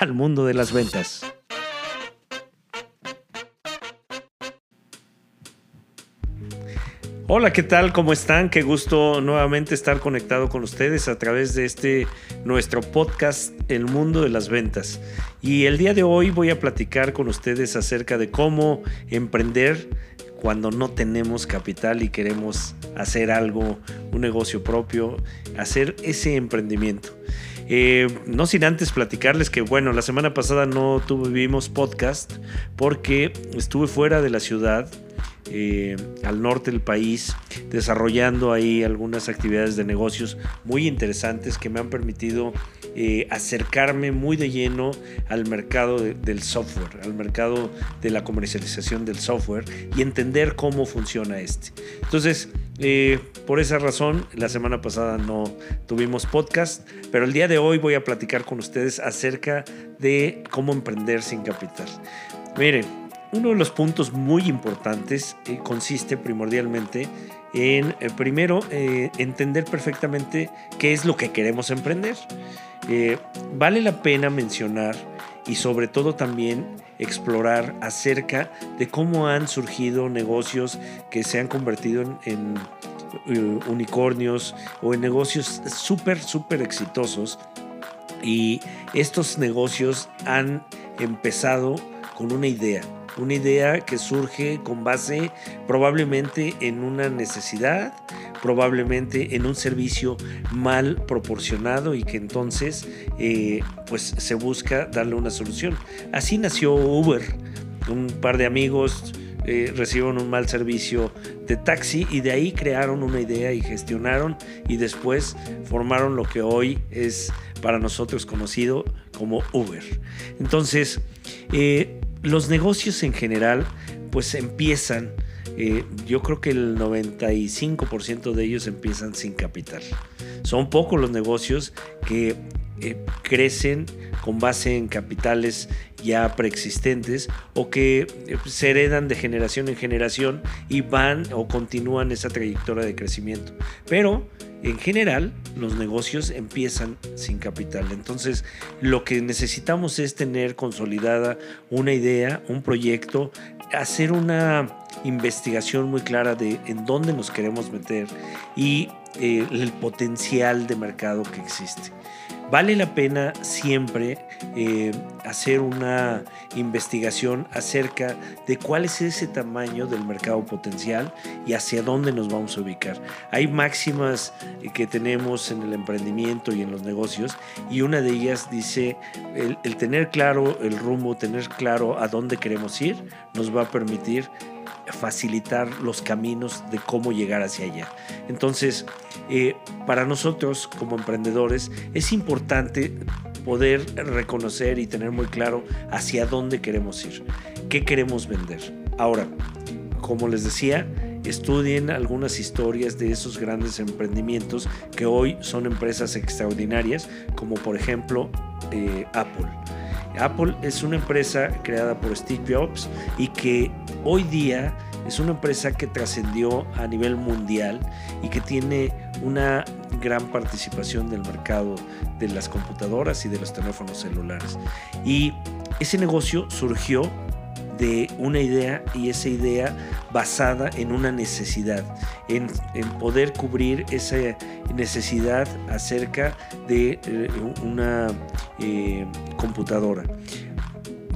al mundo de las ventas. Hola, ¿qué tal? ¿Cómo están? Qué gusto nuevamente estar conectado con ustedes a través de este nuestro podcast El mundo de las ventas. Y el día de hoy voy a platicar con ustedes acerca de cómo emprender cuando no tenemos capital y queremos hacer algo, un negocio propio, hacer ese emprendimiento. Eh, no sin antes platicarles que, bueno, la semana pasada no tuvimos podcast porque estuve fuera de la ciudad, eh, al norte del país, desarrollando ahí algunas actividades de negocios muy interesantes que me han permitido eh, acercarme muy de lleno al mercado de- del software, al mercado de la comercialización del software y entender cómo funciona este. Entonces, eh, por esa razón, la semana pasada no tuvimos podcast, pero el día de hoy voy a platicar con ustedes acerca de cómo emprender sin capital. Miren, uno de los puntos muy importantes eh, consiste primordialmente en, primero, entender perfectamente qué es lo que queremos emprender. Eh, vale la pena mencionar y sobre todo también explorar acerca de cómo han surgido negocios que se han convertido en, en, eh, unicornios o en negocios súper, súper exitosos. Y estos negocios han empezado con una idea, una idea que surge con base probablemente en una necesidad, probablemente en un servicio mal proporcionado y que entonces eh, pues se busca darle una solución. Así nació Uber. Un par de amigos eh, recibieron un mal servicio de taxi y de ahí crearon una idea y gestionaron y después formaron lo que hoy es para nosotros conocido como Uber. Entonces, eh, los negocios en general pues empiezan, eh, yo creo que el 95% de ellos empiezan sin capital. Son pocos los negocios que eh, crecen con base en capitales ya preexistentes o que eh, se heredan de generación en generación y van o continúan esa trayectoria de crecimiento. Pero en general los negocios empiezan sin capital. Entonces lo que necesitamos es tener consolidada una idea, un proyecto, hacer una investigación muy clara de en dónde nos queremos meter y eh, el potencial de mercado que existe. Vale la pena siempre eh, hacer una investigación acerca de cuál es ese tamaño del mercado potencial y hacia dónde nos vamos a ubicar. Hay máximas eh, que tenemos en el emprendimiento y en los negocios y una de ellas dice el, el tener claro el rumbo, tener claro a dónde queremos ir, nos va a permitir facilitar los caminos de cómo llegar hacia allá. Entonces, eh, para nosotros como emprendedores es importante poder reconocer y tener muy claro hacia dónde queremos ir, qué queremos vender. Ahora, como les decía, estudien algunas historias de esos grandes emprendimientos que hoy son empresas extraordinarias, como por ejemplo eh, Apple. Apple es una empresa creada por Steve Jobs y que hoy día es una empresa que trascendió a nivel mundial y que tiene una gran participación del mercado de las computadoras y de los teléfonos celulares. Y ese negocio surgió de una idea y esa idea basada en una necesidad, en, poder cubrir esa necesidad acerca de eh, una eh, computadora.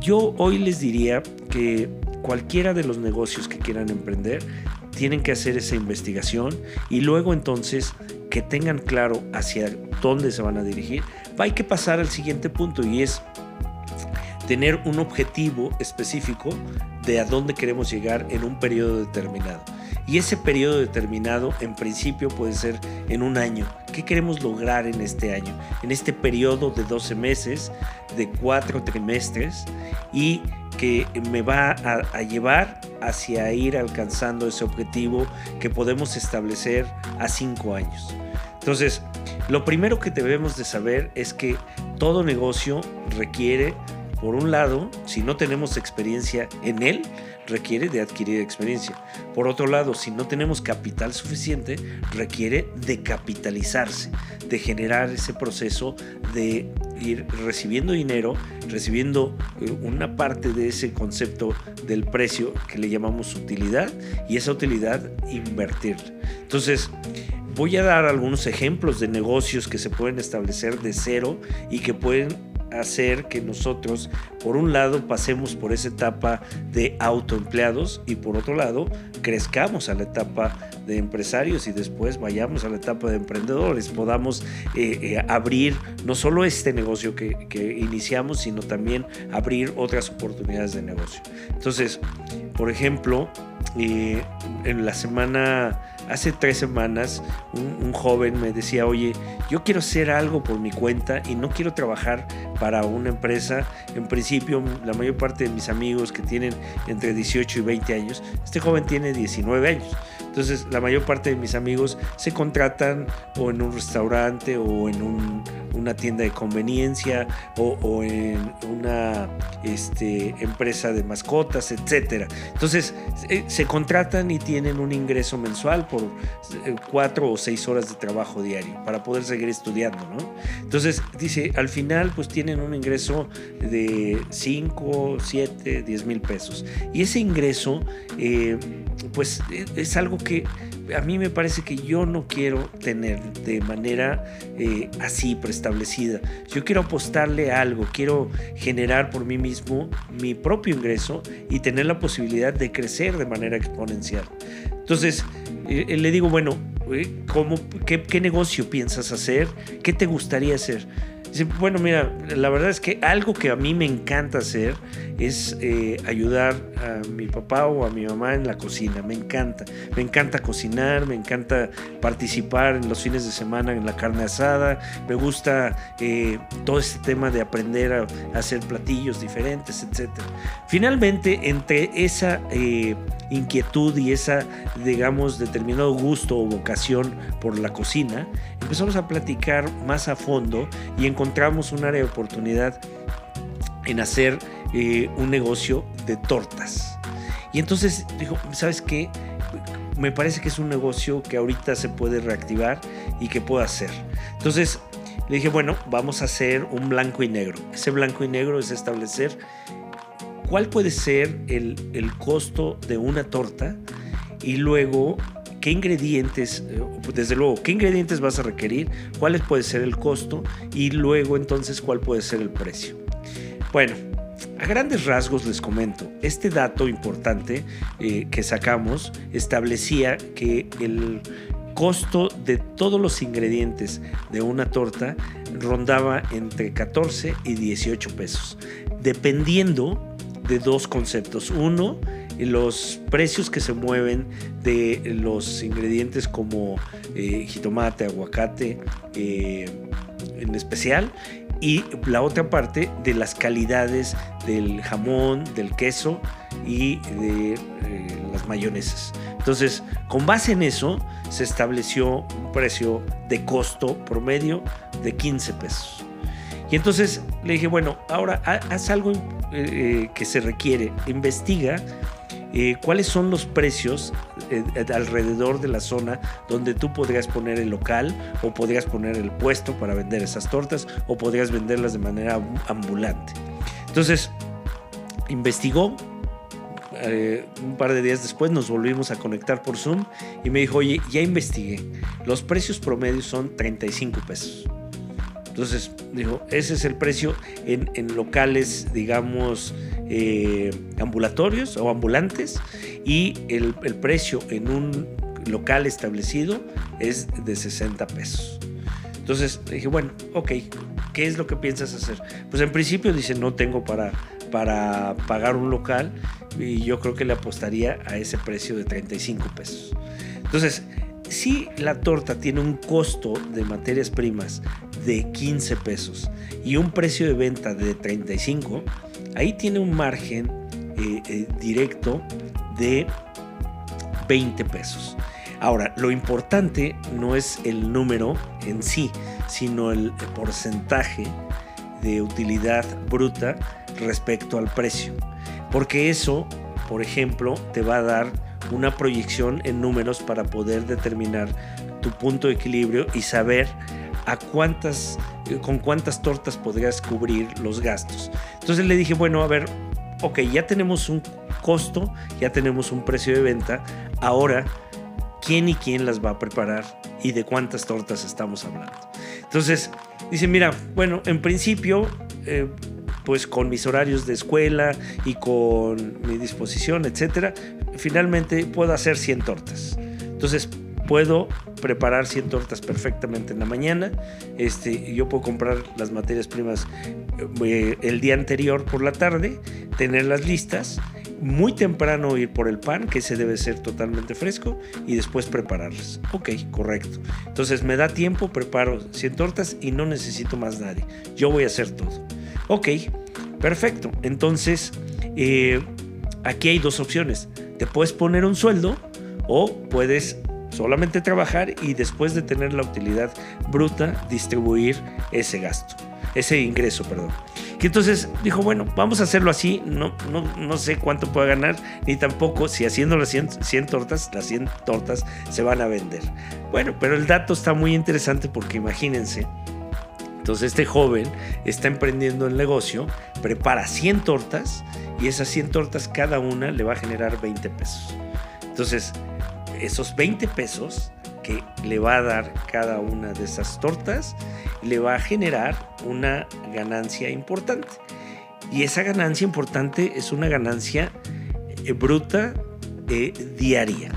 Yo hoy les diría que cualquiera de los negocios que quieran emprender tienen que hacer esa investigación y luego entonces que tengan claro hacia dónde se van a dirigir hay que pasar al siguiente punto y es tener un objetivo específico de a dónde queremos llegar en un periodo determinado. Y ese periodo determinado en principio puede ser en un año. ¿Qué queremos lograr en este año? En este periodo de 12 meses, de cuatro trimestres y que me va a, llevar hacia ir alcanzando ese objetivo que podemos establecer a cinco años. Entonces, lo primero que debemos de saber es que todo negocio requiere, por un lado, si no tenemos experiencia en él, requiere de adquirir experiencia. Por otro lado, si no tenemos capital suficiente, requiere de capitalizarse, de generar ese proceso de ir recibiendo dinero, recibiendo eh, una parte de ese concepto del precio que le llamamos utilidad y esa utilidad invertir. Entonces, voy a dar algunos ejemplos de negocios que se pueden establecer de cero y que pueden hacer que nosotros, por un lado, pasemos por esa etapa de autoempleados y por otro lado, crezcamos a la etapa de empresarios y después vayamos a la etapa de emprendedores, podamos eh, eh, abrir no solo este negocio que, que iniciamos, sino también abrir otras oportunidades de negocio. Entonces, por ejemplo, eh, en la semana hace tres semanas un, joven me decía, oye, yo quiero hacer algo por mi cuenta y no quiero trabajar para una empresa. En principio, la mayor parte de mis amigos que tienen entre 18 y 20 años, este joven tiene 19 años. Entonces, la mayor parte de mis amigos se contratan o en un restaurante o en un, una tienda de conveniencia o, en una este, empresa de mascotas, etc. Entonces, eh, se contratan y tienen un ingreso mensual por eh, cuatro o seis horas de trabajo diario para poder seguir estudiando, ¿no? Entonces, dice, al final, pues tienen un ingreso de 5, 7, 10 mil pesos. Y ese ingreso, eh, pues es algo que a mí me parece que yo no quiero tener de manera eh, así preestablecida. Yo quiero apostarle a algo, quiero generar por mí mismo mi propio ingreso y tener la posibilidad de crecer de manera exponencial. Entonces, eh, le digo, bueno, eh, ¿cómo, qué, ¿qué negocio piensas hacer? ¿Qué te gustaría hacer? Bueno, mira, la verdad es que algo que a mí me encanta hacer es eh, ayudar a mi papá o a mi mamá en la cocina. Me encanta. Me encanta cocinar, me encanta participar en los fines de semana en la carne asada. Me gusta eh, todo este tema de aprender a, hacer platillos diferentes, etc. Finalmente, entre esa eh, inquietud y esa, digamos, determinado gusto o vocación por la cocina, empezamos a platicar más a fondo y encontramos un área de oportunidad en hacer eh, un negocio de tortas. Y entonces dijo, ¿sabes qué? Me parece que es un negocio que ahorita se puede reactivar y que puedo hacer. Entonces le dije, bueno, vamos a hacer un blanco y negro. Ese blanco y negro es establecer cuál puede ser el, el costo de una torta y luego qué ingredientes, eh, desde luego, qué ingredientes vas a requerir, cuál puede ser el costo y luego entonces cuál puede ser el precio. Bueno, a grandes rasgos les comento, este dato importante eh, que sacamos establecía que el costo de todos los ingredientes de una torta rondaba entre 14 y 18 pesos, dependiendo de dos conceptos. Uno, los precios que se mueven de los ingredientes como eh, jitomate, aguacate eh, en especial y la otra parte de las calidades del jamón, del queso y de eh, las mayonesas. Entonces, con base en eso, se estableció un precio de costo promedio de 15 pesos. Y entonces le dije, bueno, ahora haz algo que se requiere, investiga eh, cuáles son los precios eh, alrededor de la zona donde tú podrías poner el local o podrías poner el puesto para vender esas tortas o podrías venderlas de manera ambulante. Entonces, investigó. Eh, un par de días después nos volvimos a conectar por Zoom y me dijo, oye, ya investigué. Los precios promedios son 35 pesos. Entonces, dijo, ese es el precio en, locales, digamos, eh, ambulatorios o ambulantes y el, el, precio en un local establecido es de 60 pesos. Entonces dije, bueno, ok, ¿qué es lo que piensas hacer? Pues en principio dice, no tengo para, para pagar un local y yo creo que le apostaría a ese precio de 35 pesos. Entonces, si la torta tiene un costo de materias primas de 15 pesos y un precio de venta de 35, ahí tiene un margen eh, eh, directo de 20 pesos. Ahora, lo importante no es el número en sí, sino el porcentaje de utilidad bruta respecto al precio. Porque eso, por ejemplo, te va a dar una proyección en números para poder determinar tu punto de equilibrio y saber a cuántas, con cuántas tortas podrías cubrir los gastos. Entonces le dije, bueno, a ver, ok, ya tenemos un costo, ya tenemos un precio de venta, ahora, ¿quién y quién las va a preparar y de cuántas tortas estamos hablando? Entonces, dice, mira, bueno, en principio... Eh, pues con mis horarios de escuela y con mi disposición, etcétera, finalmente puedo hacer 100 tortas. Entonces, puedo preparar 100 tortas perfectamente en la mañana. Este, yo puedo comprar las materias primas eh, el día anterior por la tarde, tenerlas listas, muy temprano ir por el pan, que ese debe ser totalmente fresco, y después prepararlas. Ok, correcto. Entonces me da tiempo, preparo 100 tortas y no necesito más nadie. Yo voy a hacer todo. Ok, perfecto. Entonces, eh, aquí hay dos opciones. Te puedes poner un sueldo o puedes solamente trabajar y después de tener la utilidad bruta distribuir ese gasto, ese ingreso, perdón. Entonces dijo, bueno, vamos a hacerlo así, no, no, no sé cuánto pueda ganar, ni tampoco si haciendo las 100, 100, tortas, las 100 tortas se van a vender. Bueno, pero el dato está muy interesante porque imagínense, entonces este joven está emprendiendo el negocio, prepara 100 tortas y esas 100 tortas cada una le va a generar 20 pesos. Entonces, esos 20 pesos que le va a dar cada una de esas tortas le va a generar una ganancia importante. Y esa ganancia importante es una ganancia eh, bruta eh, diaria.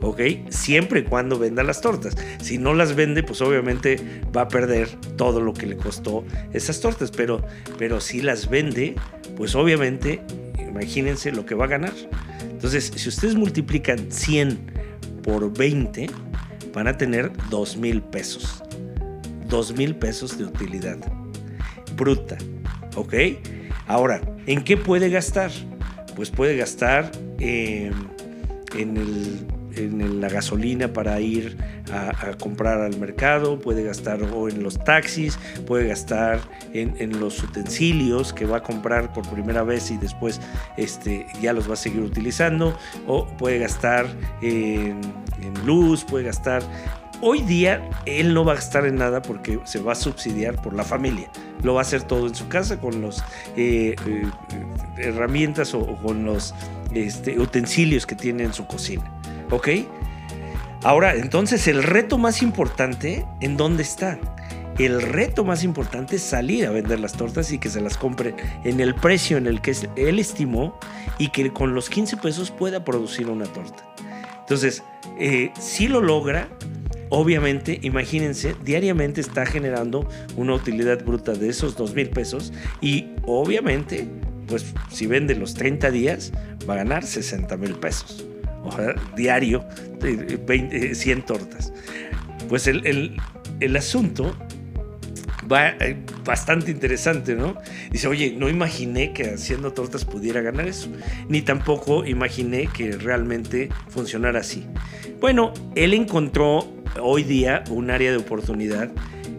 ¿ok? Siempre y cuando venda las tortas. Si no las vende, pues obviamente va a perder todo lo que le costó esas tortas, pero, pero si las vende, pues obviamente, imagínense lo que va a ganar. Entonces, si ustedes multiplican 100 por 20, van a tener 2 mil pesos. 2 mil pesos de utilidad bruta, ¿ok? Ahora, ¿en qué puede gastar? Pues puede gastar en el en la gasolina para ir a, comprar al mercado, puede gastar o en los taxis, puede gastar en, los utensilios que va a comprar por primera vez y después este, ya los va a seguir utilizando, o puede gastar en, luz, puede gastar Hoy día él no va a gastar en nada porque se va a subsidiar por la familia. Lo va a hacer todo en su casa con las eh, eh, herramientas o, con los este, utensilios que tiene en su cocina. ¿Ok? Ahora, entonces el reto más importante, ¿en dónde está? El reto más importante es salir a vender las tortas y que se las compren en el precio en el que él estimó y que con los 15 pesos pueda producir una torta. Entonces, eh, si lo logra, obviamente, imagínense, diariamente está generando una utilidad bruta de esos 2 mil pesos y obviamente, pues si vende los 30 días, va a ganar 60 mil pesos diario, 20, 100 eh, tortas. Pues el, asunto va eh, bastante interesante, ¿no? Dice, oye, no imaginé que haciendo tortas pudiera ganar eso, ni tampoco imaginé que realmente funcionara así. Bueno, él encontró hoy día un área de oportunidad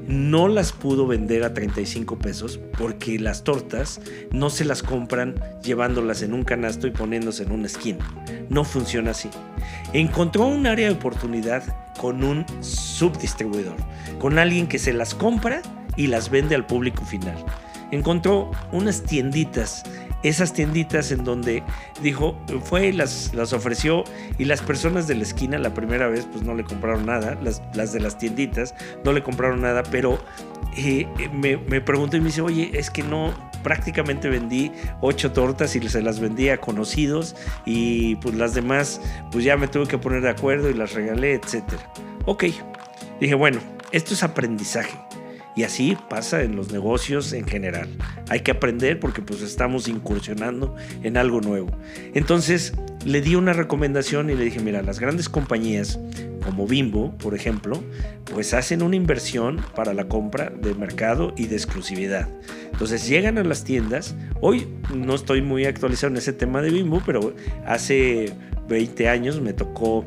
no las pudo vender a 35 pesos porque las tortas no se las compran llevándolas en un canasto y poniéndose en una esquina. No funciona así. Encontró un área de oportunidad con un subdistribuidor, con alguien que se las compra y las vende al público final. Encontró unas tienditas esas tienditas en donde dijo, fue y las, las ofreció y las personas de la esquina la primera vez pues no le compraron nada, las, las de las tienditas no le compraron nada, pero eh, me, me preguntó y me dice, oye, es que no, prácticamente vendí ocho tortas y se las vendí a conocidos y pues las demás pues ya me tuve que poner de acuerdo y las regalé, etcétera. Ok, dije, bueno, esto es aprendizaje. Y así pasa en los negocios en general. Hay que aprender porque pues estamos incursionando en algo nuevo. Entonces le di una recomendación y le dije, mira, las grandes compañías como Bimbo, por ejemplo, pues hacen una inversión para la compra de mercado y de exclusividad. Entonces llegan a las tiendas. Hoy no estoy muy actualizado en ese tema de Bimbo, pero hace 20 años me tocó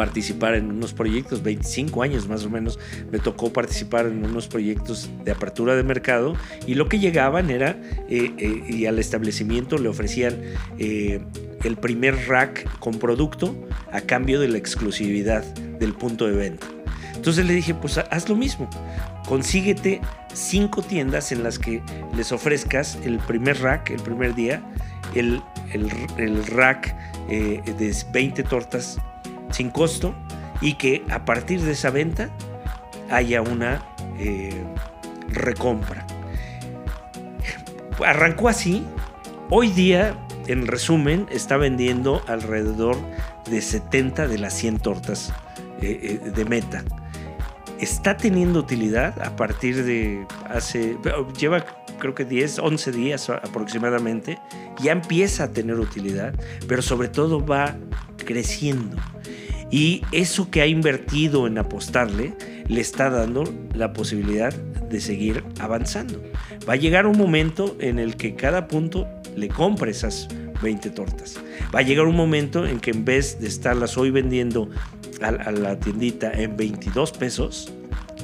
participar en unos proyectos, 25 años más o menos, me tocó participar en unos proyectos de apertura de mercado y lo que llegaban era, eh, eh, y al establecimiento le ofrecían eh, el primer rack con producto a cambio de la exclusividad del punto de venta. Entonces le dije, pues haz lo mismo, consíguete cinco tiendas en las que les ofrezcas el primer rack, el primer día, el, el, rack de 20 tortas sin costo y que a partir de esa venta haya una eh, recompra. Arrancó así. Hoy día, en resumen, está vendiendo alrededor de 70 de las 100 tortas eh, eh, de meta. Está teniendo utilidad a partir de hace. Lleva creo que 10, 11 días aproximadamente. Ya empieza a tener utilidad, pero sobre todo va creciendo. Y eso que ha invertido en apostarle le está dando la posibilidad de seguir avanzando. Va a llegar un momento en el que cada punto le compre esas 20 tortas. Va a llegar un momento en que en vez de estarlas hoy vendiendo a, la tiendita en 22 pesos,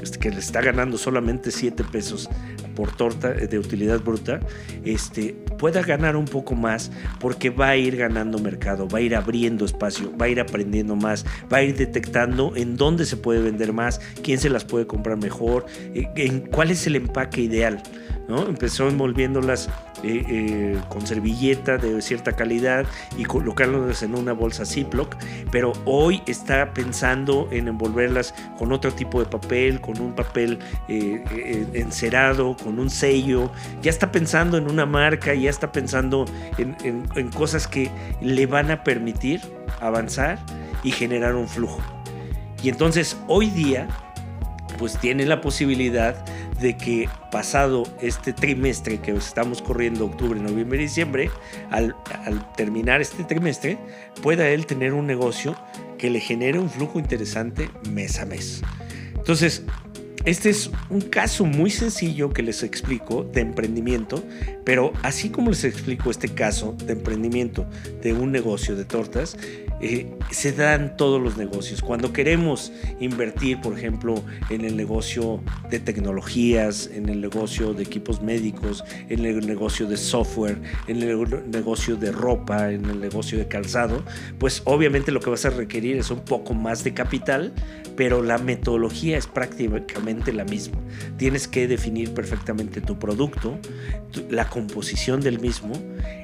este, que le está ganando solamente 7 pesos por torta de utilidad bruta, este, pueda ganar un poco más porque va a ir ganando mercado, va a ir abriendo espacio, va a ir aprendiendo más, va a ir detectando en dónde se puede vender más, quién se las puede comprar mejor, eh, en cuál es el empaque ideal. ¿No? Empezó envolviéndolas eh, eh, con servilleta de cierta calidad y colocándolas en una bolsa Ziploc, pero hoy está pensando en envolverlas con otro tipo de papel, con un papel eh, encerado, con un sello, ya está pensando en una marca, ya está pensando en cosas que le van a permitir avanzar y generar un flujo. Y entonces hoy día pues tiene la posibilidad de que pasado este trimestre que estamos corriendo, octubre, noviembre y diciembre, al, terminar este trimestre, pueda él tener un negocio que le genere un flujo interesante mes a mes. Entonces, este es un caso muy sencillo que les explico de emprendimiento, pero así como les explico este caso de emprendimiento de un negocio de tortas, eh, se dan todos los negocios. Cuando queremos invertir, por ejemplo, en el negocio de tecnologías, en el negocio de equipos médicos, en el negocio de software, en el negocio de ropa, en el negocio de calzado, pues obviamente lo que vas a requerir es un poco más de capital, pero la metodología es prácticamente la misma. Tienes que definir perfectamente tu producto, la composición del mismo,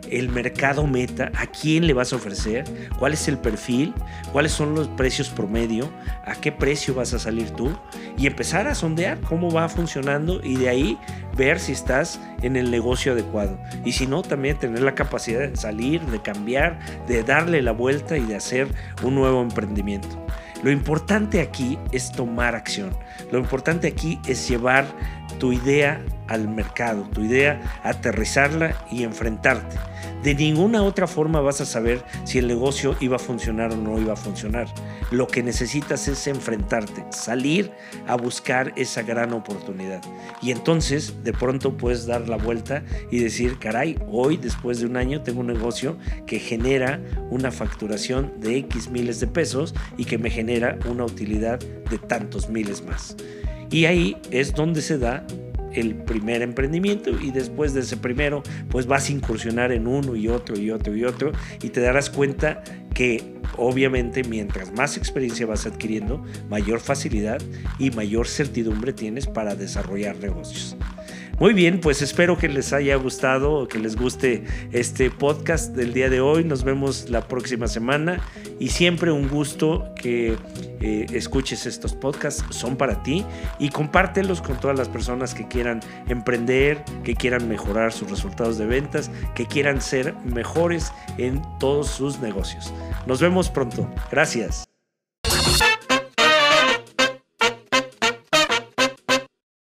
el mercado meta, a quién le vas a ofrecer, cuál es el perfil, cuáles son los precios promedio, a qué precio vas a salir tú y empezar a sondear cómo va funcionando y de ahí ver si estás en el negocio adecuado. Y si no, también tener la capacidad de salir, de cambiar, de darle la vuelta y de hacer un nuevo emprendimiento. Lo importante aquí es tomar acción. Lo importante aquí es llevar tu idea al mercado, tu idea, aterrizarla y enfrentarte. De ninguna otra forma vas a saber si el negocio iba a funcionar o no iba a funcionar. Lo que necesitas es enfrentarte, salir a buscar esa gran oportunidad. Y entonces de pronto puedes dar la vuelta y decir, caray, hoy después de un año tengo un negocio que genera una facturación de X miles de pesos y que me genera una utilidad de tantos miles más. Y ahí es donde se da el primer emprendimiento y después de ese primero pues vas a incursionar en uno y otro y otro y otro y te darás cuenta que obviamente mientras más experiencia vas adquiriendo mayor facilidad y mayor certidumbre tienes para desarrollar negocios. Muy bien, pues espero que les haya gustado, que les guste este podcast del día de hoy. Nos vemos la próxima semana y siempre un gusto que eh, escuches estos podcasts. Son para ti y compártelos con todas las personas que quieran emprender, que quieran mejorar sus resultados de ventas, que quieran ser mejores en todos sus negocios. Nos vemos pronto. Gracias.